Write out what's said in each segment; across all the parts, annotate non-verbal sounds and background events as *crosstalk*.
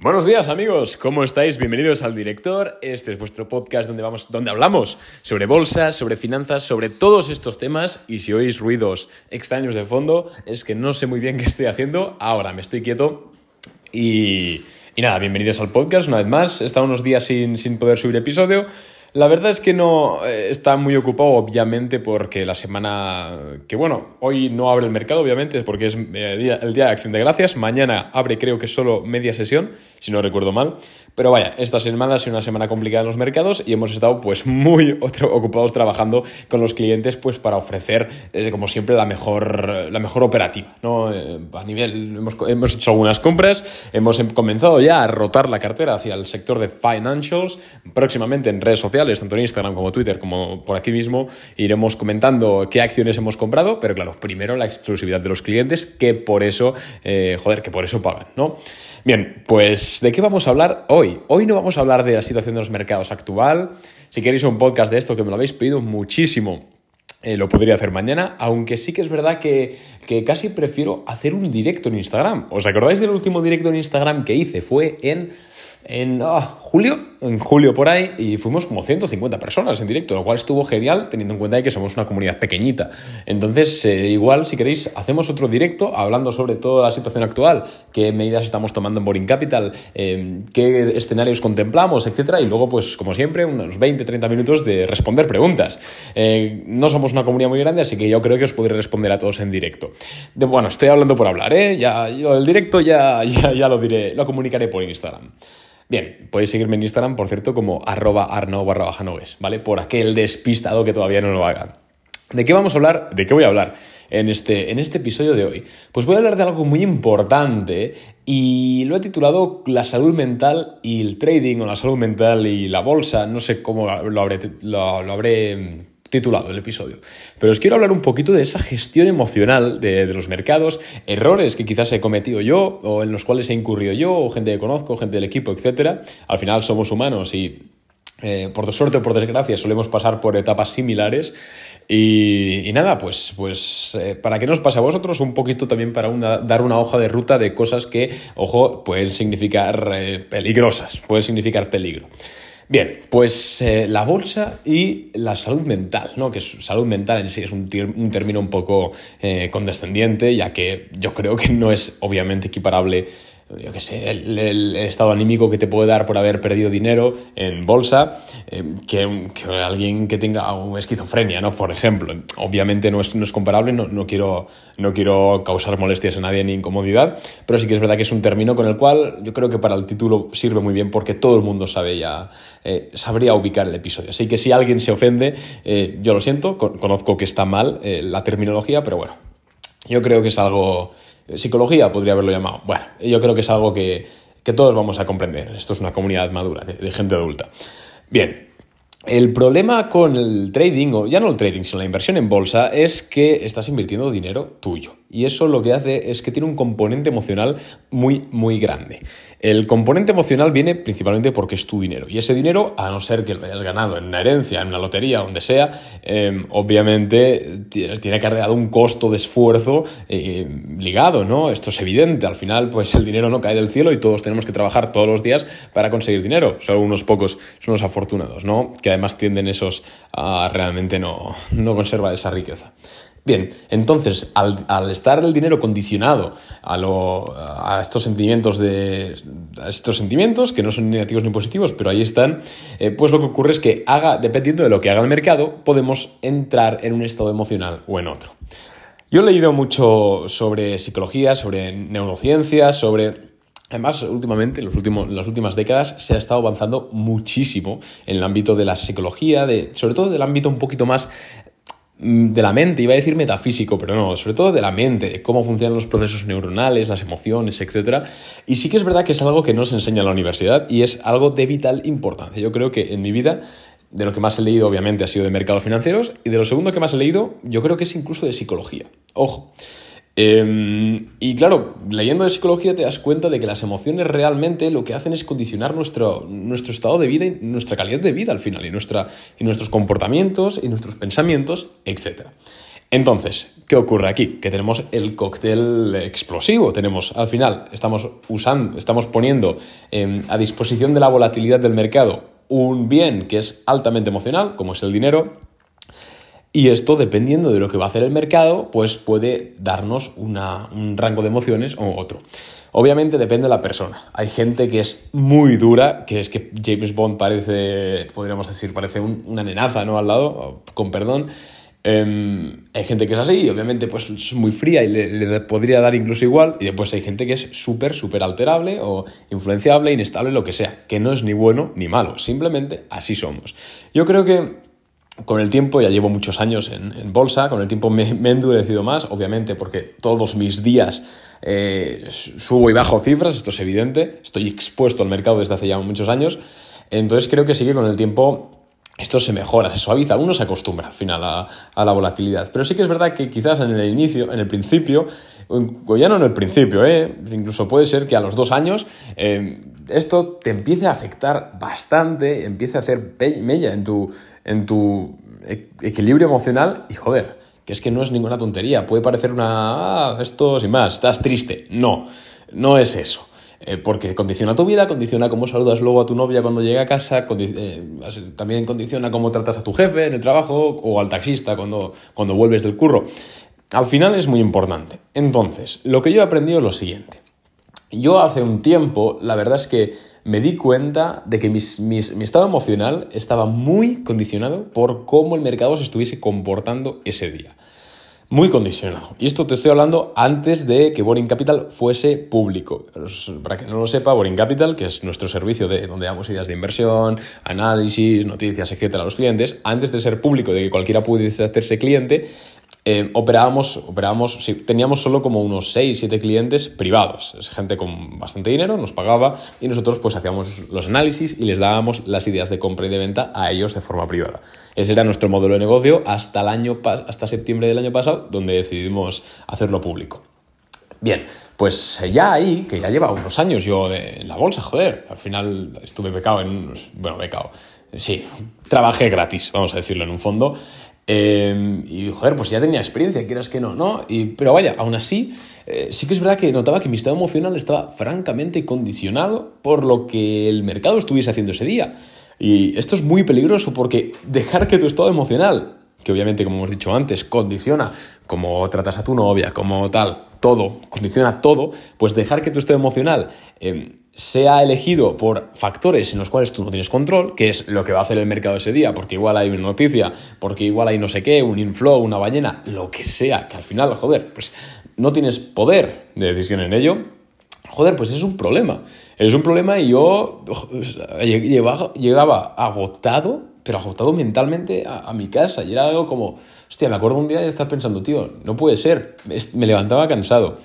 Buenos días amigos, ¿cómo estáis? Bienvenidos al Director. Este es vuestro podcast donde, vamos, donde hablamos sobre bolsas, sobre finanzas, sobre todos estos temas. Y si oís ruidos extraños de fondo, es que no sé muy bien qué estoy haciendo. Ahora me estoy quieto. Y, y nada, bienvenidos al podcast una vez más. He estado unos días sin, sin poder subir episodio. La verdad es que no eh, está muy ocupado, obviamente, porque la semana que, bueno, hoy no abre el mercado, obviamente, porque es eh, el día, de Acción de Gracias. Mañana abre, creo que solo media sesión, si no recuerdo mal. Pero vaya, esta semana ha sido una semana complicada en los mercados y hemos estado pues muy *laughs* ocupados trabajando con los clientes pues para ofrecer, eh, como siempre, la mejor, la mejor operativa. ¿no? a nivel, hemos, hemos hecho algunas compras, hemos em, comenzado ya a rotar la cartera hacia el sector de financials, próximamente en redes sociales tanto en Instagram como Twitter, como por aquí mismo, iremos comentando qué acciones hemos comprado, pero claro, primero la exclusividad de los clientes, que por eso, eh, joder, que por eso pagan, ¿no? Bien, pues ¿de qué vamos a hablar hoy? Hoy no vamos a hablar de la situación de los mercados actual. Si queréis un podcast de esto, que me lo habéis pedido muchísimo, eh, lo podría hacer mañana, aunque sí que es verdad que, que, casi prefiero hacer un directo en Instagram. ¿Os acordáis del último directo en Instagram que hice? Fue en en ah, julio, en julio por ahí, y fuimos como 150 personas en directo, lo cual estuvo genial teniendo en cuenta que somos una comunidad pequeñita. Entonces, eh, igual, si queréis, hacemos otro directo hablando sobre toda la situación actual, qué medidas estamos tomando en Boring Capital, em, qué escenarios contemplamos, etcétera, y luego, pues, como siempre, unos 20-30 minutos de responder preguntas. Eh, no somos una comunidad muy grande, así que yo creo que os podré responder a todos en directo. Bueno, estoy hablando por hablar, ¿eh? Ya, el directo ya, *laughs* ya, ya lo diré, lo comunicaré por Instagram. Bien, podéis seguirme en Instagram, por cierto, como arroba arno barra baja ¿vale? Por aquel despistado que todavía no lo haga. ¿De qué vamos a hablar? ¿De qué voy a hablar en este, en este episodio de hoy? Pues voy a hablar de algo muy importante y lo he titulado La salud mental y el trading o la salud mental y la bolsa. No sé cómo lo habré, lo, lo habré titulado el episodio. Pero os quiero hablar un poquito de esa gestión emocional de, los mercados, errores que quizás he cometido yo o en los cuales he incurrido yo o gente que conozco, gente del equipo, etc. Al final somos humanos y eh, por suerte o por desgracia solemos pasar por etapas similares y, nada, pues, pues eh, para que nos pase a vosotros un poquito también para dar una hoja de ruta de cosas que, ojo, pueden significar eh, peligrosas, pueden significar peligro. Bien, pues eh, la bolsa y la salud mental, ¿no? Que salud mental en sí es un, término un poco eh, condescendiente, ya que yo creo que no es obviamente equiparable yo qué sé, el, estado anímico que te puede dar por haber perdido dinero en bolsa, eh, que, alguien que tenga esquizofrenia, ¿no? Por ejemplo. Obviamente no es, no es comparable, no, no, quiero, no quiero causar molestias a nadie ni incomodidad, pero sí que es verdad que es un término con el cual yo creo que para el título sirve muy bien porque todo el mundo sabe ya, eh, sabría ubicar el episodio. Así que si alguien se ofende, eh, yo lo siento, conozco que está mal la terminología, pero bueno, yo creo que es algo Psicología podría haberlo llamado. Bueno, yo creo que es algo que, todos vamos a comprender. Esto es una comunidad madura, de gente adulta. Bien, el problema con el trading, o ya no el trading, sino la inversión en bolsa, es que estás invirtiendo dinero tuyo. Y eso lo que hace es que tiene un componente emocional muy, muy grande. El componente emocional viene principalmente porque es tu dinero. Y ese dinero, a no ser que lo hayas ganado en una herencia, en una lotería, donde sea, em, obviamente tiene cargado un costo de esfuerzo eh, ligado, ¿no? Esto es evidente. Al final, pues el dinero no cae del cielo y todos tenemos que trabajar todos los días para conseguir dinero. Solo unos pocos son los afortunados, ¿no? además tienden esos a realmente no, no conservar esa riqueza. Bien, entonces, al, estar el dinero condicionado a, a, estos sentimientos de. estos sentimientos, que no son negativos ni positivos, pero ahí están, eh, pues lo que ocurre es que haga, dependiendo de lo que haga el mercado, podemos entrar en un estado emocional o en otro. Yo he leído mucho sobre psicología, sobre neurociencias, sobre Además, últimamente, en, los últimos, las últimas décadas, se ha estado avanzando muchísimo en el ámbito de la psicología, de, sobre todo del ámbito un poquito más de la mente, iba a decir metafísico, pero no, sobre todo de la mente, de cómo funcionan los procesos neuronales, las emociones, etc. Y sí que es verdad que es algo que no se enseña en la universidad y es algo de vital importancia. Yo creo que en mi vida, de lo que más he leído obviamente ha sido de mercados financieros y de lo segundo que más he leído, yo creo que es incluso de psicología. Ojo. Em, y claro, leyendo de psicología te das cuenta de que las emociones realmente lo que hacen es condicionar nuestro, nuestro estado de vida y nuestra calidad de vida al final, y, nuestra, y nuestros comportamientos y nuestros pensamientos, etc. Entonces, ¿qué ocurre aquí? Que tenemos el cóctel explosivo. Tenemos, al final, estamos usando, estamos poniendo em, a disposición de la volatilidad del mercado un bien que es altamente emocional, como es el dinero, y esto, dependiendo de lo que va a hacer el mercado, pues puede darnos un rango de emociones o otro. Obviamente depende de la persona. Hay gente que es muy dura, que es que James Bond parece, podríamos decir, parece una nenaza, ¿no? Al lado, con perdón. Em, hay gente que es así y obviamente pues es muy fría y le, podría dar incluso igual. Y después hay gente que es súper, súper alterable o influenciable, inestable, lo que sea. Que no es ni bueno ni malo. Simplemente así somos. Yo creo que con el tiempo, ya llevo muchos años en, bolsa, con el tiempo me, he endurecido más, obviamente porque todos mis días eh, subo y bajo cifras, esto es evidente, estoy expuesto al mercado desde hace ya muchos años, entonces creo que sí que con el tiempo esto se mejora, se suaviza, uno se acostumbra al final a, la volatilidad. Pero sí que es verdad que quizás en el inicio, en el principio, o ya no en el principio, ¿eh? incluso puede ser que a los dos años eh, esto te empiece a afectar bastante, empiece a hacer mella en tu, en tu e-, equilibrio emocional y joder, que es que no es ninguna tontería, puede parecer una... Ah, esto sin más, estás triste. No, no es eso. Eh, porque condiciona tu vida, condiciona cómo saludas luego a tu novia cuando llega a casa, eh, también condiciona cómo tratas a tu jefe en el trabajo o al taxista cuando, cuando vuelves del curro. Al final es muy importante. Entonces, lo que yo he aprendido es lo siguiente. Yo hace un tiempo, la verdad es que me di cuenta de que mi estado emocional estaba muy condicionado por cómo el mercado se estuviese comportando ese día muy condicionado. Y esto te estoy hablando antes de que Boring Capital fuese público. Para que no lo sepa, Boring Capital, que es nuestro servicio de donde damos ideas de inversión, análisis, noticias, etcétera, a los clientes, antes de ser público, de que cualquiera pudiese hacerse cliente, eh, operábamos, operábamos teníamos solo como unos 6, 7 clientes privados. Es gente con bastante dinero, nos pagaba y nosotros pues hacíamos los análisis y les dábamos las ideas de compra y de venta a ellos de forma privada. Ese era nuestro modelo de negocio hasta, el año, hasta septiembre del año pasado, donde decidimos hacerlo público. Bien, pues ya ahí, que ya lleva unos años yo en la bolsa, joder, al final estuve becado en... Bueno, becado. Sí, trabajé gratis, vamos a decirlo en un fondo. Em, y joder, pues ya tenía experiencia, quieras que no, ¿no? Y, pero vaya, aún así, eh, sí que es verdad que notaba que mi estado emocional estaba francamente condicionado por lo que el mercado estuviese haciendo ese día. Y esto es muy peligroso porque dejar que tu estado emocional, que obviamente, como hemos dicho antes, condiciona cómo tratas a tu novia, como tal, todo, condiciona todo, pues dejar que tu estado emocional em, sea elegido por factores en los cuales tú no tienes control, que es lo que va a hacer el mercado ese día, porque igual hay una noticia, porque igual hay no sé qué, un inflow, una ballena, lo que sea, que al final, joder, pues no tienes poder de decisión en ello, joder, pues es un problema. Es un problema y yo llegaba, agotado, pero agotado mentalmente a, mi casa. Y era algo como, hostia, me acuerdo un día y estaba pensando, tío, no puede ser. Me levantaba cansado.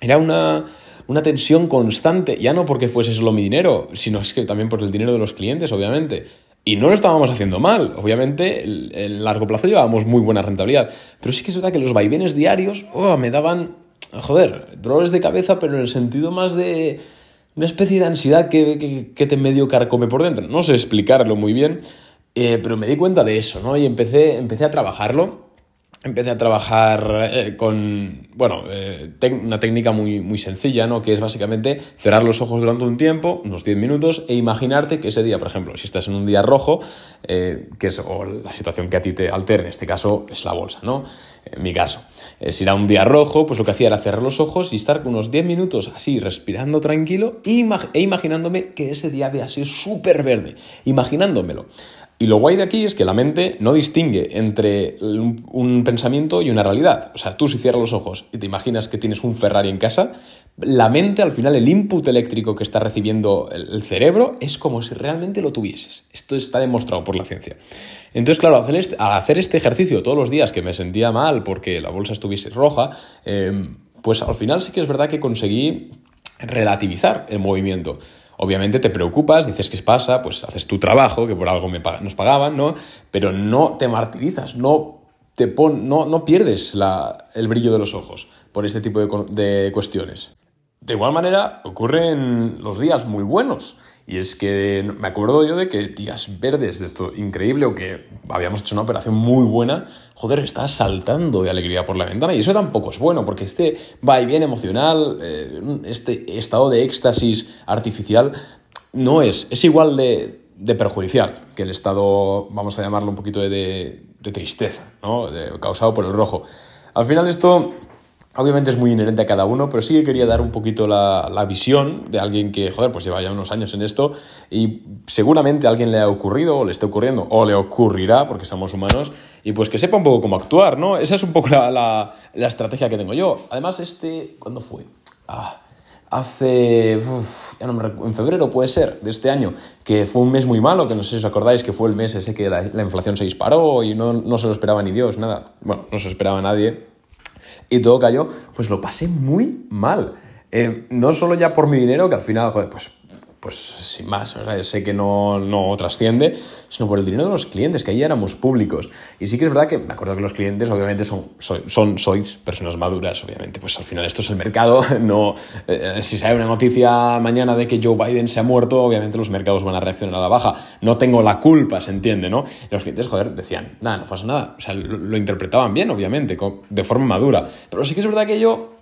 Era una, una tensión constante, ya no porque fuese solo mi dinero, sino es que también por el dinero de los clientes, obviamente. Y no lo estábamos haciendo mal, obviamente, en largo plazo llevábamos muy buena rentabilidad, pero sí que es verdad que los vaivenes diarios oh, me daban, joder, dolores de cabeza, pero en el sentido más de una especie de ansiedad que, que, te medio carcome por dentro. No sé explicarlo muy bien, eh, pero me di cuenta de eso, ¿no? Y empecé, empecé a trabajarlo empecé a trabajar eh, con, bueno, eh, una técnica muy, muy sencilla, ¿no? Que es básicamente cerrar los ojos durante un tiempo, unos 10 minutos, e imaginarte que ese día, por ejemplo, si estás en un día rojo, eh, que es o la situación que a ti te altera, en este caso es la bolsa, ¿no? En mi caso. si era un día rojo, pues lo que hacía era cerrar los ojos y estar unos 10 minutos así, respirando tranquilo e imaginándome que ese día había sido súper verde, imaginándomelo. Y lo guay de aquí es que la mente no distingue entre un, pensamiento y una realidad. O sea, tú si cierras los ojos y te imaginas que tienes un Ferrari en casa, la mente al final, el input eléctrico que está recibiendo el, cerebro es como si realmente lo tuvieses. Esto está demostrado por la ciencia. Entonces, claro, al hacer este, hacer este ejercicio todos los días que me sentía mal porque la bolsa estuviese roja, em, pues al final sí que es verdad que conseguí relativizar el movimiento. Obviamente te preocupas, dices qué pasa, pues haces tu trabajo, que por algo me nos pagaban, ¿no? Pero no te martirizas, no, te pon no, no pierdes la, el brillo de los ojos por este tipo de, de cuestiones. de igual manera ocurren los días muy buenos. Y es que me acuerdo yo de que días verdes de esto increíble o que habíamos hecho una operación muy buena, joder, está saltando de alegría por la ventana. Y eso tampoco es bueno, porque este va y viene emocional, eh, este estado de éxtasis artificial, no es, es igual de, perjudicial que el estado, vamos a llamarlo un poquito de, de tristeza, ¿no? causado por el rojo. Al final esto Obviamente es muy inherente a cada uno, pero sí que quería dar un poquito la, la, visión de alguien que, joder, pues lleva ya unos años en esto y seguramente a alguien le ha ocurrido o le está ocurriendo o le ocurrirá porque somos humanos y pues que sepa un poco cómo actuar, ¿no? Esa es un poco la, la, estrategia que tengo yo. Además, este, ¿cuándo fue? Ah, hace, ya no me en febrero puede ser, de este año, que fue un mes muy malo, que no sé si os acordáis que fue el mes ese que la, la inflación se disparó y no, no se lo esperaba ni Dios, nada. Bueno, no se lo esperaba nadie y todo cayó, pues lo pasé muy mal. Eh, no solo ya por mi dinero, que al final, joder, pues, pues sin más, sé que no, no trasciende, sino por el dinero de los clientes, que ahí éramos públicos. Y sí que es verdad que me acuerdo que los clientes, obviamente, son, son sois personas maduras, obviamente, pues al final esto es el mercado, *laughs* no, eh, si sale una noticia mañana de que Joe Biden se ha muerto, obviamente los mercados van a reaccionar a la baja. No tengo la culpa, se entiende, ¿no? los clientes, joder, decían, nada, no pasa nada. O sea, lo, interpretaban bien, obviamente, de forma madura. Pero sí que es verdad que yo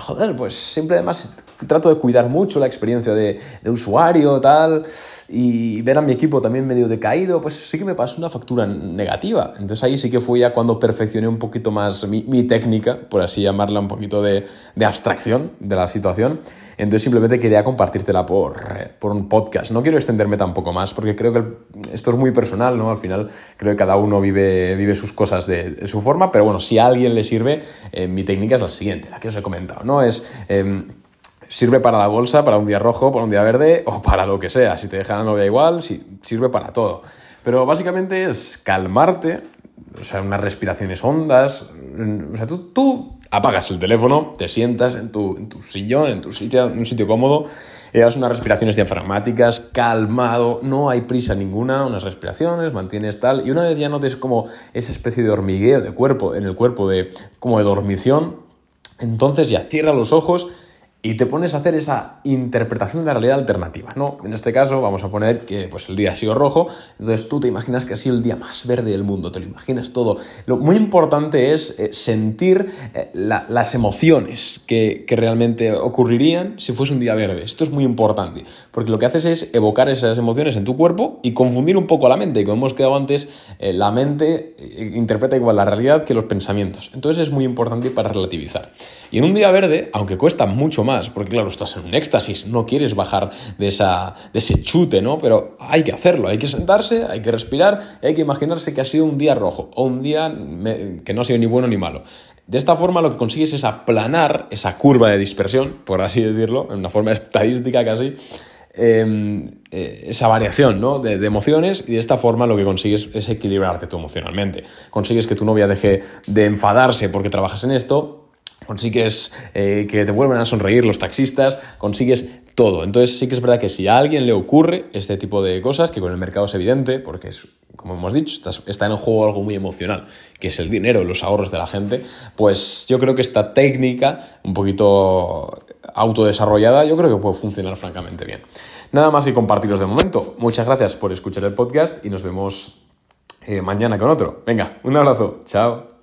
joder, pues siempre además trato de cuidar mucho la experiencia de, usuario, tal, y ver a mi equipo también medio decaído, pues sí que me pasó una factura negativa. Entonces ahí sí que fue ya cuando perfeccioné un poquito más mi, técnica, por así llamarla, un poquito de, de, abstracción de la situación. Entonces simplemente quería compartírtela por, por un podcast. No quiero extenderme tampoco más, porque creo que esto es muy personal, ¿no? Al final creo que cada uno vive, vive sus cosas de, su forma, pero bueno, si a alguien le sirve, eh, mi técnica es la siguiente, la que os he comentado, ¿no? Es... Em, sirve para la bolsa, para un día rojo, para un día verde o para lo que sea. Si te deja la novia igual, sirve para todo. Pero básicamente es calmarte, o sea, unas respiraciones hondas. O sea, tú, apagas el teléfono, te sientas en tu, en tu sillón, en tu sitio, en un sitio cómodo, y unas respiraciones diafragmáticas, calmado, no hay prisa ninguna, unas respiraciones, mantienes tal, y una vez ya notes como esa especie de hormigueo de cuerpo, en el cuerpo de, como de dormición, entonces ya cierra los ojos y te pones a hacer esa interpretación de la realidad alternativa, ¿no? En este caso vamos a poner que pues, el día ha sido rojo, entonces tú te imaginas que ha sido el día más verde del mundo, te lo imaginas todo. Lo muy importante es eh, sentir eh, las emociones que, realmente ocurrirían si fuese un día verde. Esto es muy importante, porque lo que haces es evocar esas emociones en tu cuerpo y confundir un poco la mente. Como hemos quedado antes, eh, la mente interpreta igual la realidad que los pensamientos. Entonces es muy importante para relativizar. Y en un día verde, aunque cuesta mucho más, porque claro, estás en un éxtasis, no quieres bajar de, esa, de ese chute, ¿no? Pero hay que hacerlo, hay que sentarse, hay que respirar, hay que imaginarse que ha sido un día rojo o un día que no ha sido ni bueno ni malo. De esta forma lo que consigues es aplanar esa curva de dispersión, por así decirlo, en una forma *laughs* estadística casi, em, eh, esa variación ¿no? de, de, emociones y de esta forma lo que consigues es equilibrarte tú emocionalmente. Consigues que tu novia deje de enfadarse porque trabajas en esto consigues eh, que te vuelvan a sonreír los taxistas, consigues todo. Entonces sí que es verdad que si a alguien le ocurre este tipo de cosas, que con el mercado es evidente, porque es, como hemos dicho, está, en juego algo muy emocional, que es el dinero, los ahorros de la gente, pues yo creo que esta técnica, un poquito autodesarrollada, yo creo que puede funcionar francamente bien. Nada más que compartiros de momento. Muchas gracias por escuchar el podcast y nos vemos eh, mañana con otro. Venga, un abrazo. Chao.